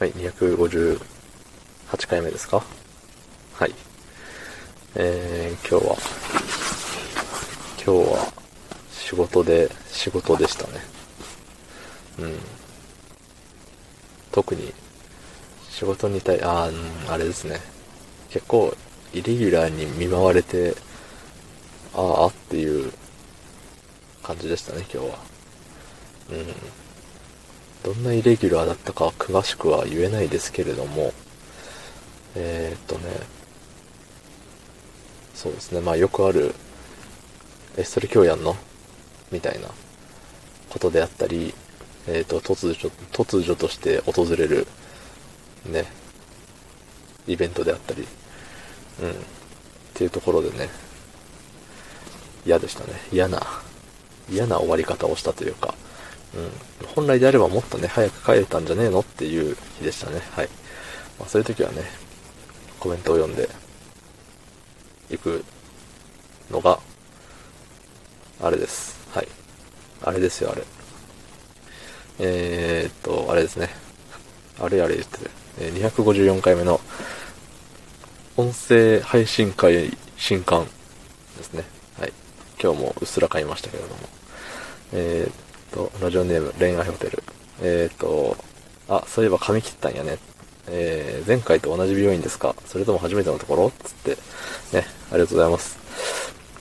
はい、258回目ですか？はい。えー、今日は、今日は仕事で、仕事でしたね。うん。特に仕事に対、あー、うんあれですね。結構、イレギュラーに見舞われて、あーあっていう感じでしたね、今日は。うん。どんなイレギュラーだったか詳しくは言えないですけれども、えー、っとね、そうですね、まあよくある、エストレ教やんのみたいなことであったり、えー、っと、突如、突如として訪れる、ね、イベントであったり、うん、っていうところでね、嫌でしたね。嫌な、嫌な終わり方をしたというか、うん、本来であればもっとね、早く帰れたんじゃねえのっていう日でしたね。はい。まあ、そういう時はね、コメントを読んで、行くのが、あれです。はい。あれですよ、あれ。えー、っと、あれですね。あれあれ言ってる。えー254回目の、音声配信会新刊ですね。はい。今日もうっすら買いましたけれども。えー、と、ラジオネーム、恋愛ホテル。えー、っと、あ、そういえば髪切ったんやね。えー、前回と同じ美容院ですか？それとも初めてのところ？つって、ね、ありがとうございます。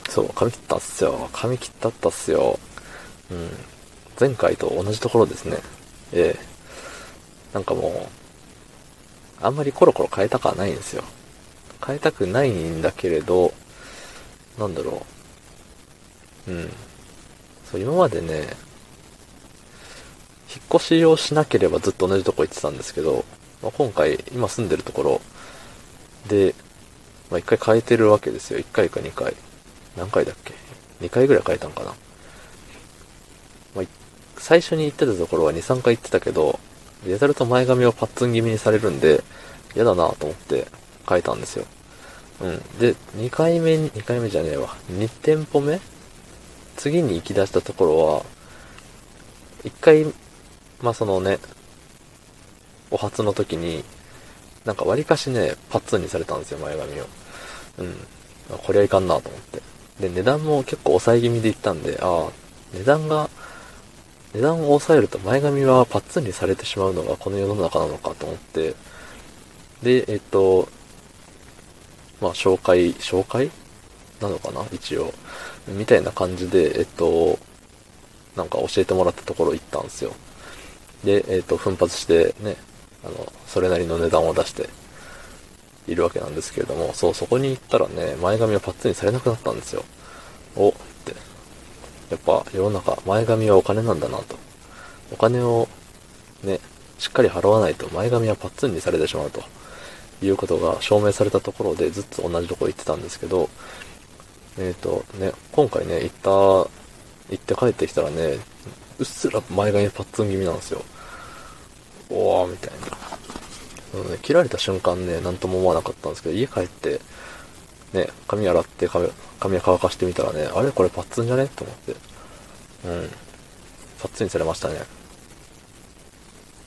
そう、髪切ったっすよ。髪切ったったっすよ。うん。前回と同じところですね。ええなんかもう、あんまりコロコロ変えたかはないんですよ。変えたくないんだけれど、なんだろう。うん。そう、今までね、引っ越しをしなければずっと同じとこ行ってたんですけど、まあ、今回、今住んでるところで、まあ、一回変えてるわけですよ。一回か二回。何回だっけ？二回ぐらい変えたんかな。まあ、最初に行ってたところは二、三回行ってたけど、やたらと前髪をパッツン気味にされるんで、嫌だなと思って変えたんですよ。うん。で、二回目に、二回目じゃねえわ。二店舗目？次に行き出したところは、一回、まあ、そのね、お初の時に、なんか割かしね、パッツンにされたんですよ、前髪を。うん。これはいかんなと思って。で、値段も結構抑え気味で行ったんで、ああ、値段が、値段を抑えると前髪はパッツンにされてしまうのがこの世の中なのかと思って、で、えっと、まあ、紹介、紹介なのかな一応。みたいな感じで、えっと、なんか教えてもらったところ行ったんですよ。で、えっと、奮発してね、あの、それなりの値段を出しているわけなんですけれども、そう、そこに行ったらね、前髪をパッツンにされなくなったんですよ。おって。やっぱ世の中、前髪はお金なんだなと。お金をね、しっかり払わないと前髪はパッツンにされてしまうということが証明されたところでずっと同じとこ行ってたんですけど、えっ、とね、今回ね、行った、行って帰ってきたらね、うっすら前髪パッツン気味なんですよ。おー、みたいな。ね、切られた瞬間ね、なんとも思わなかったんですけど、家帰って、ね、髪洗って髪、髪乾かしてみたらね、あれこれパッツンじゃね？と思って。うん。パッツンにされましたね。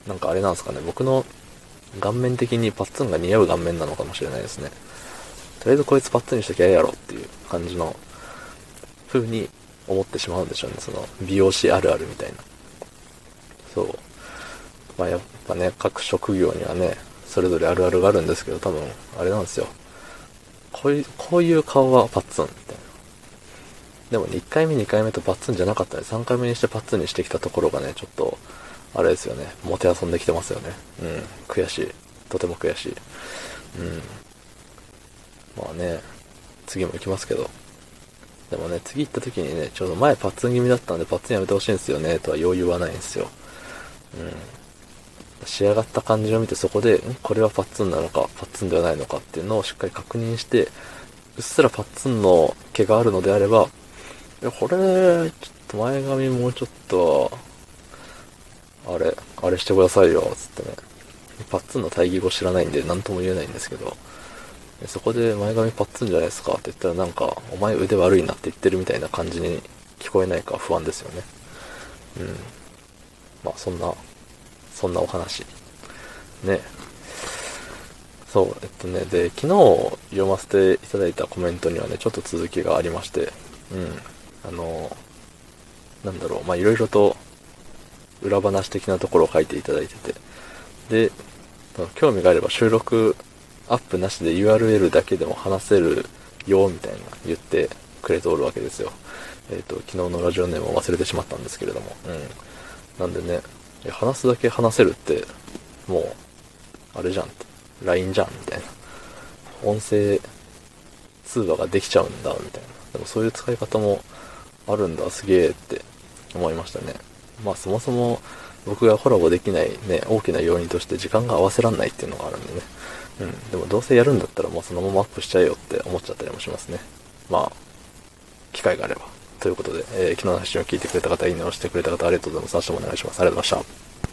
なんかあれなんですかね、僕の顔面的にパッツンが似合う顔面なのかもしれないですね。とりあえずこいつパッツンにしときゃええやろっていう感じの風に思ってしまうんでしょうね。その美容師あるあるみたいな。そう。まあやっぱね、各職業にはね、それぞれあるあるがあるんですけど、多分、あれなんですよ。こういう、こういう顔はパッツンみたいな。でもね、1回目、2回目とパッツンじゃなかったね。3回目にしてパッツンにしてきたところがね、ちょっと、あれですよね。もてあそんできてますよね。うん。悔しい。とても悔しい。うん。まあね、次も行きますけど。でもね、次行った時にね、ちょうど前パッツン気味だったんで、パッツンやめてほしいんですよね、とはよう言わないんですよ。うん。仕上がった感じを見てそこで、これはパッツンなのか、パッツンではないのかっていうのをしっかり確認して、うっすらパッツンの毛があるのであれば、いや、これ、ちょっと前髪もうちょっと、あれ、あれしてくださいよ、つってね。パッツンの対義語知らないんで何とも言えないんですけど、そこで前髪パッツンじゃないですかって言ったらなんか、お前腕悪いなって言ってるみたいな感じに聞こえないか不安ですよね。うん。まあそんな、そんなお話ね。そう、えっとね、で、昨日読ませていただいたコメントにはね、ちょっと続きがありまして、うん。あの、なんだろう、まあ、いろいろと裏話的なところを書いていただいてて、で、興味があれば収録アップなしで URL だけでも話せるよ、みたいな言ってくれておるわけですよ。えっ、ー、と、昨日のラジオネームを忘れてしまったんですけれども、うん。なんでね、話すだけ話せるって、もう、あれじゃんって。LINE じゃん、みたいな。音声通話ができちゃうんだ、みたいな。でもそういう使い方もあるんだ、すげえって思いましたね。まあそもそも僕がコラボできないね、大きな要因として時間が合わせらんないっていうのがあるんでね。うん。でもどうせやるんだったらもうそのままアップしちゃえよって思っちゃったりもしますね。まあ、機会があれば。ということで、えー、昨日の配信を聞いてくれた方、いいねをしてくれた方、ありがとうございます。明日もお願いします。ありがとうございました。